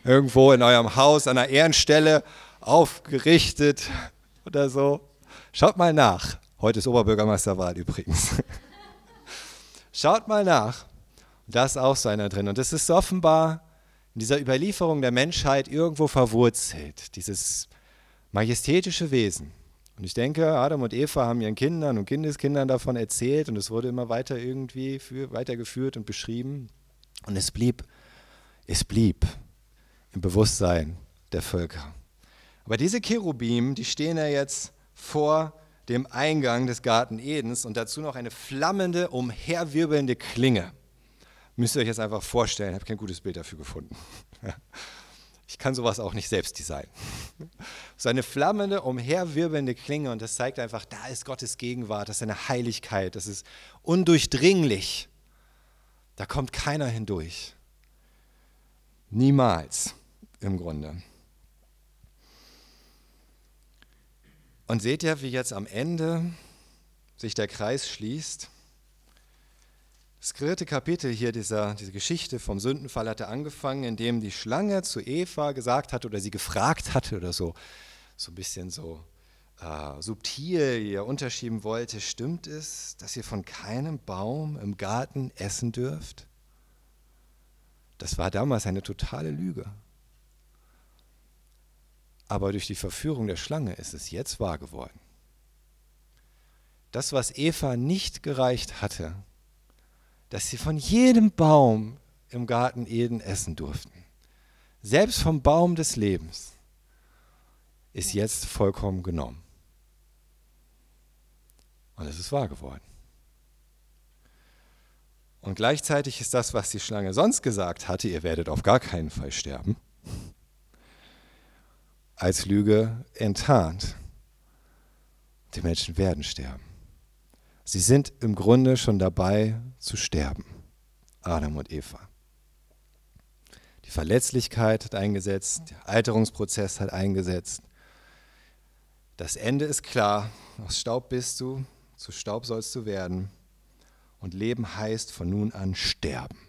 Irgendwo in eurem Haus an einer Ehrenstelle aufgerichtet oder so. Schaut mal nach. Heute ist Oberbürgermeisterwahl übrigens. Schaut mal nach. Da ist auch so einer drin. Und das ist offenbar in dieser Überlieferung der Menschheit irgendwo verwurzelt, dieses majestätische Wesen. Und ich denke, Adam und Eva haben ihren Kindern und Kindeskindern davon erzählt und es wurde immer weiter irgendwie für, weitergeführt und beschrieben. Und es blieb, es blieb im Bewusstsein der Völker. Aber diese Cherubim, die stehen ja jetzt vor dem Eingang des Garten Edens und dazu noch eine flammende, umherwirbelnde Klinge. Müsst ihr euch jetzt einfach vorstellen, ich habe kein gutes Bild dafür gefunden. Ich kann sowas auch nicht selbst designen. Seine flammende, umherwirbelnde Klinge und das zeigt einfach, da ist Gottes Gegenwart, das ist seine Heiligkeit, das ist undurchdringlich. Da kommt keiner hindurch. Niemals im Grunde. Und seht ihr, wie jetzt am Ende sich der Kreis schließt? Das dritte Kapitel hier dieser, diese Geschichte vom Sündenfall hatte angefangen, indem die Schlange zu Eva gesagt hat oder sie gefragt hatte oder so, so ein bisschen so äh, subtil ihr unterschieben wollte, stimmt es, dass ihr von keinem Baum im Garten essen dürft? Das war damals eine totale Lüge. Aber durch die Verführung der Schlange ist es jetzt wahr geworden. Das, was Eva nicht gereicht hatte, dass sie von jedem Baum im Garten Eden essen durften. Selbst vom Baum des Lebens ist jetzt vollkommen genommen. Und es ist wahr geworden. Und gleichzeitig ist das, was die Schlange sonst gesagt hatte, ihr werdet auf gar keinen Fall sterben, als Lüge enttarnt. Die Menschen werden sterben. Sie sind im Grunde schon dabei zu sterben, Adam und Eva. Die Verletzlichkeit hat eingesetzt, der Alterungsprozess hat eingesetzt. Das Ende ist klar, aus Staub bist du, zu Staub sollst du werden. Und Leben heißt von nun an sterben.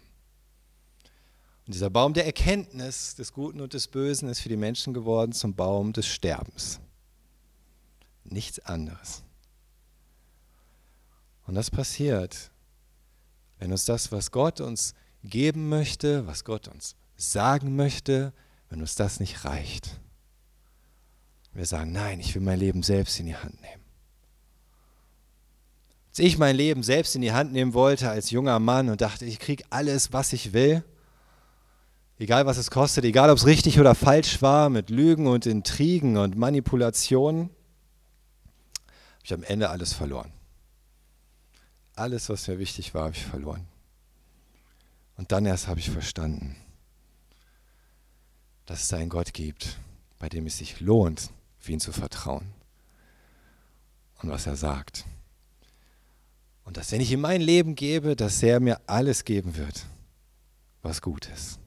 Und dieser Baum der Erkenntnis des Guten und des Bösen ist für die Menschen geworden zum Baum des Sterbens. Nichts anderes. Und das passiert, wenn uns das, was Gott uns geben möchte, was Gott uns sagen möchte, wenn uns das nicht reicht. Wir sagen, nein, ich will mein Leben selbst in die Hand nehmen. Als ich mein Leben selbst in die Hand nehmen wollte als junger Mann und dachte, ich kriege alles, was ich will, egal was es kostet, egal ob es richtig oder falsch war, mit Lügen und Intrigen und Manipulationen, habe ich am Ende alles verloren. Alles, was mir wichtig war, habe ich verloren. Und dann erst habe ich verstanden, dass es einen Gott gibt, bei dem es sich lohnt, auf ihn zu vertrauen. Und was er sagt. Und dass wenn ich ihm mein Leben gebe, dass er mir alles geben wird, was gut ist.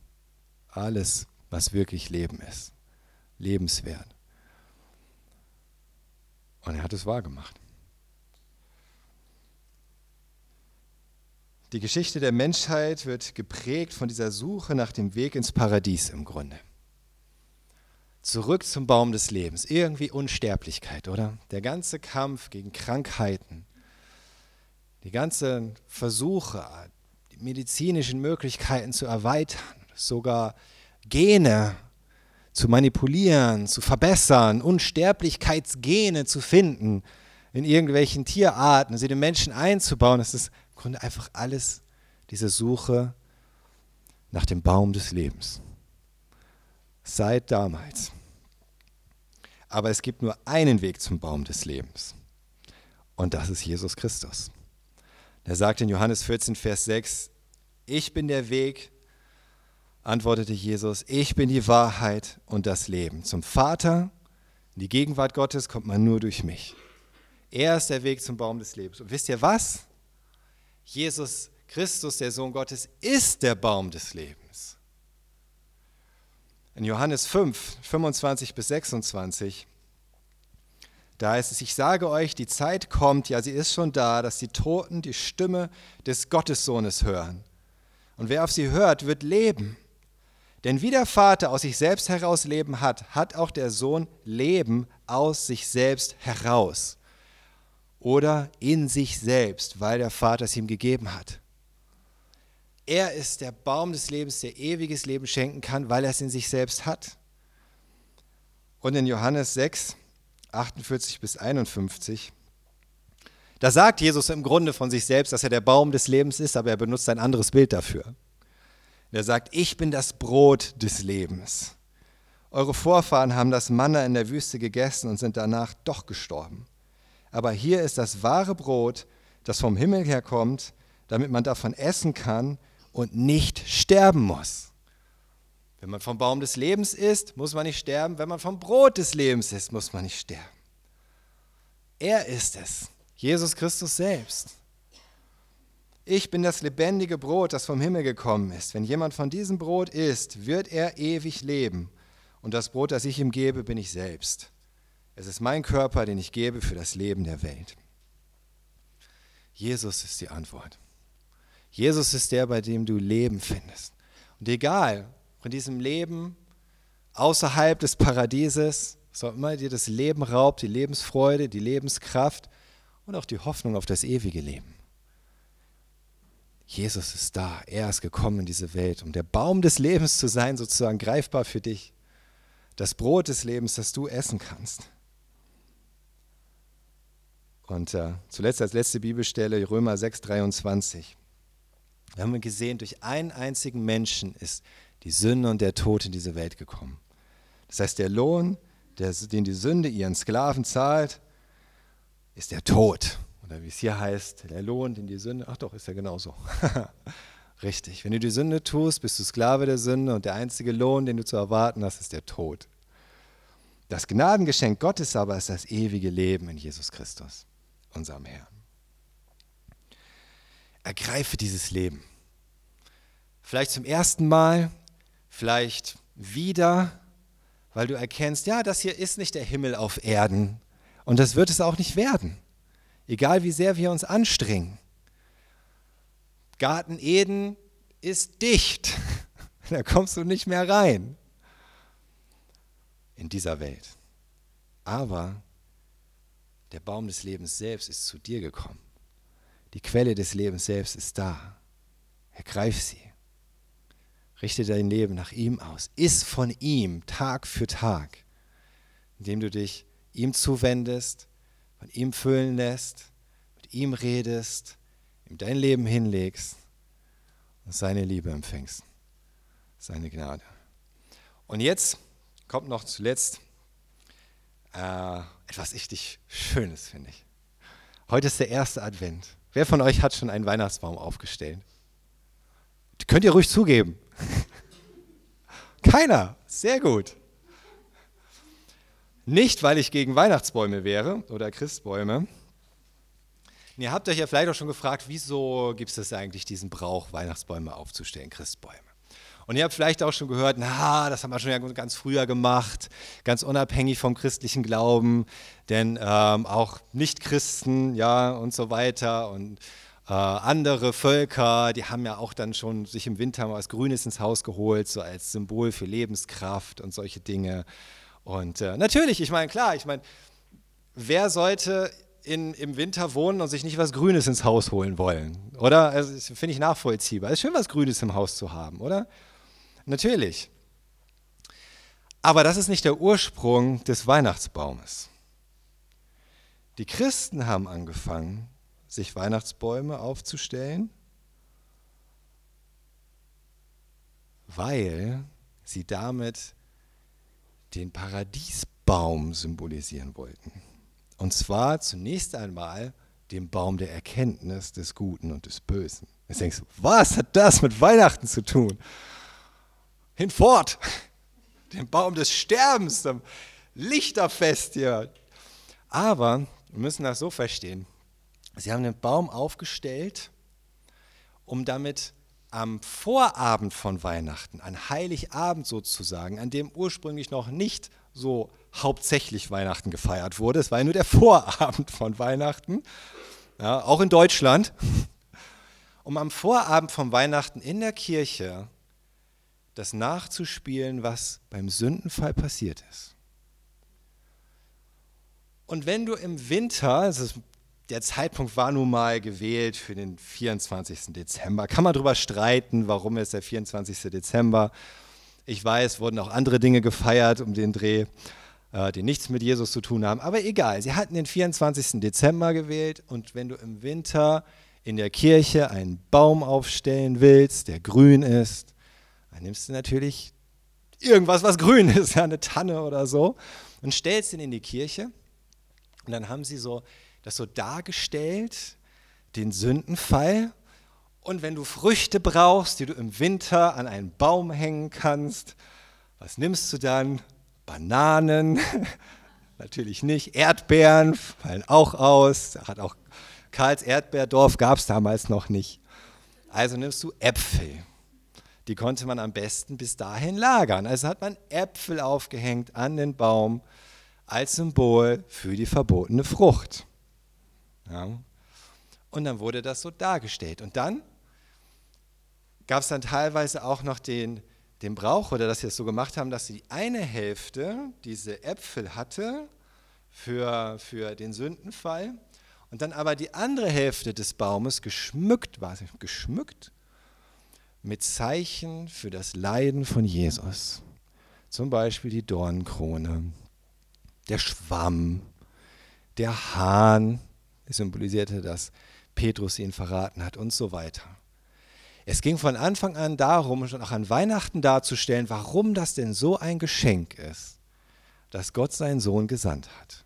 Alles, was wirklich Leben ist. Lebenswert. Und er hat es wahrgemacht. Die Geschichte der Menschheit wird geprägt von dieser Suche nach dem Weg ins Paradies im Grunde. Zurück zum Baum des Lebens. Irgendwie Unsterblichkeit, oder? Der ganze Kampf gegen Krankheiten, die ganzen Versuche, die medizinischen Möglichkeiten zu erweitern, sogar Gene zu manipulieren, zu verbessern, Unsterblichkeitsgene zu finden in irgendwelchen Tierarten, sie den Menschen einzubauen, das ist Grunde einfach alles diese Suche nach dem Baum des Lebens. Seit damals. Aber es gibt nur einen Weg zum Baum des Lebens. Und das ist Jesus Christus. Er sagt in Johannes 14, Vers 6, ich bin der Weg, antwortete Jesus, ich bin die Wahrheit und das Leben. Zum Vater, in die Gegenwart Gottes, kommt man nur durch mich. Er ist der Weg zum Baum des Lebens. Und wisst ihr was? Jesus Christus, der Sohn Gottes, ist der Baum des Lebens. In Johannes 5, 25 bis 26, da heißt es, ich sage euch, die Zeit kommt, ja sie ist schon da, dass die Toten die Stimme des Gottessohnes hören. Und wer auf sie hört, wird leben. Denn wie der Vater aus sich selbst heraus Leben hat, hat auch der Sohn Leben aus sich selbst heraus oder in sich selbst, weil der Vater es ihm gegeben hat. Er ist der Baum des Lebens, der ewiges Leben schenken kann, weil er es in sich selbst hat. Und in Johannes 6, 48 bis 51, da sagt Jesus im Grunde von sich selbst, dass er der Baum des Lebens ist, aber er benutzt ein anderes Bild dafür. Er sagt, ich bin das Brot des Lebens. Eure Vorfahren haben das Manna in der Wüste gegessen und sind danach doch gestorben. Aber hier ist das wahre Brot, das vom Himmel herkommt, damit man davon essen kann und nicht sterben muss. Wenn man vom Baum des Lebens isst, muss man nicht sterben. Wenn man vom Brot des Lebens isst, muss man nicht sterben. Er ist es, Jesus Christus selbst. Ich bin das lebendige Brot, das vom Himmel gekommen ist. Wenn jemand von diesem Brot isst, wird er ewig leben. Und das Brot, das ich ihm gebe, bin ich selbst. Es ist mein Körper, den ich gebe für das Leben der Welt. Jesus ist die Antwort. Jesus ist der, bei dem du Leben findest. Und egal, von diesem Leben außerhalb des Paradieses, auch immer dir das Leben raubt, die Lebensfreude, die Lebenskraft und auch die Hoffnung auf das ewige Leben. Jesus ist da, er ist gekommen in diese Welt, um der Baum des Lebens zu sein, sozusagen greifbar für dich. Das Brot des Lebens, das du essen kannst. Und äh, zuletzt als letzte Bibelstelle Römer 6, 23. Wir haben gesehen, durch einen einzigen Menschen ist die Sünde und der Tod in diese Welt gekommen. Das heißt, der Lohn, der, den die Sünde ihren Sklaven zahlt, ist der Tod. Oder wie es hier heißt, der Lohn, den die Sünde, ach doch, ist ja genauso. Richtig. Wenn du die Sünde tust, bist du Sklave der Sünde und der einzige Lohn, den du zu erwarten hast, ist der Tod. Das Gnadengeschenk Gottes aber ist das ewige Leben in Jesus Christus, unserem Herrn. Ergreife dieses Leben. Vielleicht zum ersten Mal, vielleicht wieder, weil du erkennst, ja, das hier ist nicht der Himmel auf Erden und das wird es auch nicht werden egal wie sehr wir uns anstrengen. Garten Eden ist dicht, da kommst du nicht mehr rein in dieser Welt. Aber der Baum des Lebens selbst ist zu dir gekommen. Die Quelle des Lebens selbst ist da. Ergreif sie. Richte dein Leben nach ihm aus. Iss von ihm Tag für Tag, indem du dich ihm zuwendest von ihm füllen lässt, mit ihm redest, ihm dein Leben hinlegst und seine Liebe empfängst, seine Gnade. Und jetzt kommt noch zuletzt äh, etwas richtig Schönes, finde ich. Heute ist der erste Advent. Wer von euch hat schon einen Weihnachtsbaum aufgestellt? Könnt ihr ruhig zugeben. Keiner. Sehr gut. Nicht, weil ich gegen Weihnachtsbäume wäre oder Christbäume. ihr habt euch ja vielleicht auch schon gefragt, wieso gibt es eigentlich diesen Brauch, Weihnachtsbäume aufzustellen, Christbäume? Und ihr habt vielleicht auch schon gehört, na, das haben wir schon ganz früher gemacht, ganz unabhängig vom christlichen Glauben, denn ähm, auch Nichtchristen, ja, und so weiter und äh, andere Völker, die haben ja auch dann schon sich im Winter mal was Grünes ins Haus geholt, so als Symbol für Lebenskraft und solche Dinge. Und äh, natürlich, ich meine, klar, ich meine, wer sollte in, im Winter wohnen und sich nicht was Grünes ins Haus holen wollen? Oder? Also, Finde ich nachvollziehbar. Es ist schön, was Grünes im Haus zu haben, oder? Natürlich. Aber das ist nicht der Ursprung des Weihnachtsbaumes. Die Christen haben angefangen, sich Weihnachtsbäume aufzustellen, weil sie damit den Paradiesbaum symbolisieren wollten. Und zwar zunächst einmal den Baum der Erkenntnis des Guten und des Bösen. Jetzt denkst du, was hat das mit Weihnachten zu tun? Hinfort! Den Baum des Sterbens, dem Lichterfest hier. Aber wir müssen das so verstehen. Sie haben den Baum aufgestellt, um damit am Vorabend von Weihnachten, an Heiligabend sozusagen, an dem ursprünglich noch nicht so hauptsächlich Weihnachten gefeiert wurde, es war ja nur der Vorabend von Weihnachten, ja, auch in Deutschland, um am Vorabend von Weihnachten in der Kirche das nachzuspielen, was beim Sündenfall passiert ist. Und wenn du im Winter, ist der Zeitpunkt war nun mal gewählt für den 24. Dezember. Kann man darüber streiten, warum ist der 24. Dezember? Ich weiß, wurden auch andere Dinge gefeiert um den Dreh, äh, die nichts mit Jesus zu tun haben. Aber egal, sie hatten den 24. Dezember gewählt und wenn du im Winter in der Kirche einen Baum aufstellen willst, der grün ist, dann nimmst du natürlich irgendwas, was grün ist, ja, eine Tanne oder so, und stellst ihn in die Kirche. Und dann haben sie so das so dargestellt, den Sündenfall. Und wenn du Früchte brauchst, die du im Winter an einen Baum hängen kannst, Was nimmst du dann? Bananen? Natürlich nicht. Erdbeeren fallen auch aus. Hat auch Karls Erdbeerdorf gab es damals noch nicht. Also nimmst du Äpfel. Die konnte man am besten bis dahin lagern. Also hat man Äpfel aufgehängt an den Baum als Symbol für die verbotene Frucht. Ja. Und dann wurde das so dargestellt. Und dann gab es dann teilweise auch noch den, den Brauch, oder dass sie das so gemacht haben, dass sie die eine Hälfte diese Äpfel hatte für, für den Sündenfall und dann aber die andere Hälfte des Baumes geschmückt war, geschmückt mit Zeichen für das Leiden von Jesus. Zum Beispiel die Dornenkrone, der Schwamm, der Hahn, symbolisierte, dass Petrus ihn verraten hat und so weiter. Es ging von Anfang an darum, schon auch an Weihnachten darzustellen, warum das denn so ein Geschenk ist, dass Gott seinen Sohn gesandt hat.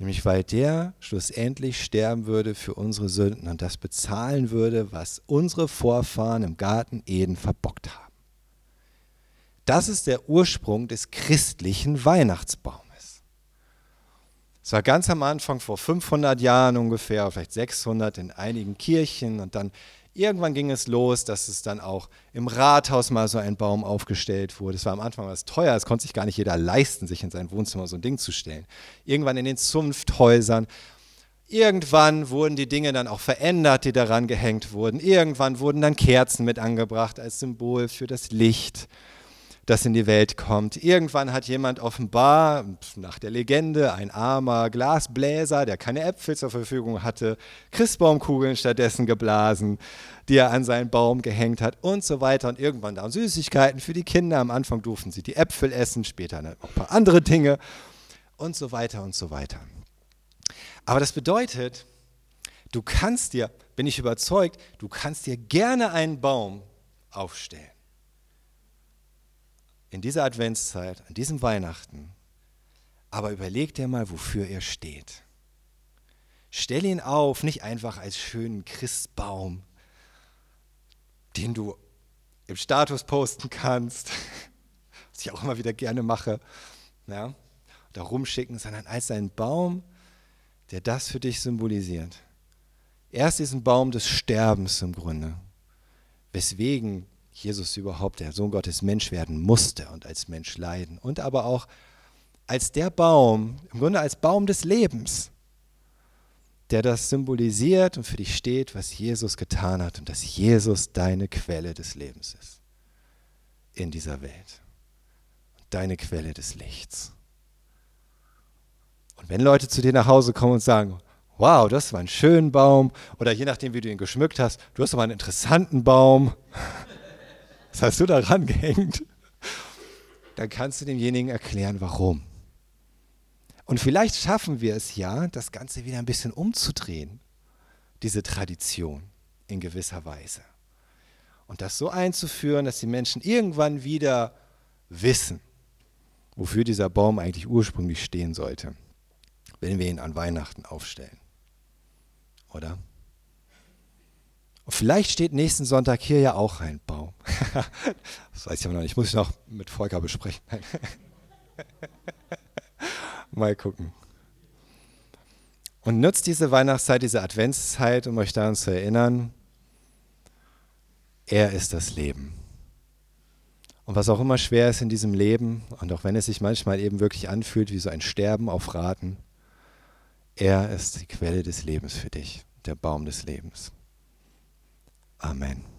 Nämlich weil der schlussendlich sterben würde für unsere Sünden und das bezahlen würde, was unsere Vorfahren im Garten Eden verbockt haben. Das ist der Ursprung des christlichen Weihnachtsbaumes. Es war ganz am Anfang, vor 500 Jahren ungefähr, vielleicht 600 in einigen Kirchen und dann Irgendwann ging es los, dass es dann auch im Rathaus mal so ein Baum aufgestellt wurde. Es war am Anfang was teuer, es konnte sich gar nicht jeder leisten, sich in sein Wohnzimmer so ein Ding zu stellen. Irgendwann in den Zunfthäusern. Irgendwann wurden die Dinge dann auch verändert, die daran gehängt wurden. Irgendwann wurden dann Kerzen mit angebracht als Symbol für das Licht das in die Welt kommt. Irgendwann hat jemand offenbar, nach der Legende, ein armer Glasbläser, der keine Äpfel zur Verfügung hatte, Christbaumkugeln stattdessen geblasen, die er an seinen Baum gehängt hat und so weiter. Und irgendwann da Süßigkeiten für die Kinder. Am Anfang durften sie die Äpfel essen, später noch ein paar andere Dinge und so weiter und so weiter. Aber das bedeutet, du kannst dir, bin ich überzeugt, du kannst dir gerne einen Baum aufstellen in dieser Adventszeit, an diesem Weihnachten, aber überleg dir mal, wofür er steht. Stell ihn auf, nicht einfach als schönen Christbaum, den du im Status posten kannst, was ich auch immer wieder gerne mache, ja, oder rumschicken, sondern als einen Baum, der das für dich symbolisiert. Erst diesen Baum des Sterbens im Grunde, weswegen Jesus überhaupt, der Sohn Gottes, Mensch werden musste und als Mensch leiden. Und aber auch als der Baum, im Grunde als Baum des Lebens, der das symbolisiert und für dich steht, was Jesus getan hat und dass Jesus deine Quelle des Lebens ist in dieser Welt. Deine Quelle des Lichts. Und wenn Leute zu dir nach Hause kommen und sagen, wow, das war ein schöner Baum, oder je nachdem, wie du ihn geschmückt hast, du hast aber einen interessanten Baum, was hast du da gehängt? Dann kannst du demjenigen erklären, warum. Und vielleicht schaffen wir es ja, das Ganze wieder ein bisschen umzudrehen, diese Tradition in gewisser Weise. Und das so einzuführen, dass die Menschen irgendwann wieder wissen, wofür dieser Baum eigentlich ursprünglich stehen sollte, wenn wir ihn an Weihnachten aufstellen. Oder? Und vielleicht steht nächsten Sonntag hier ja auch ein Baum. das weiß ich aber noch nicht. Muss ich noch mit Volker besprechen. Mal gucken. Und nutzt diese Weihnachtszeit, diese Adventszeit, um euch daran zu erinnern, er ist das Leben. Und was auch immer schwer ist in diesem Leben, und auch wenn es sich manchmal eben wirklich anfühlt wie so ein Sterben auf Raten, er ist die Quelle des Lebens für dich, der Baum des Lebens. Amen.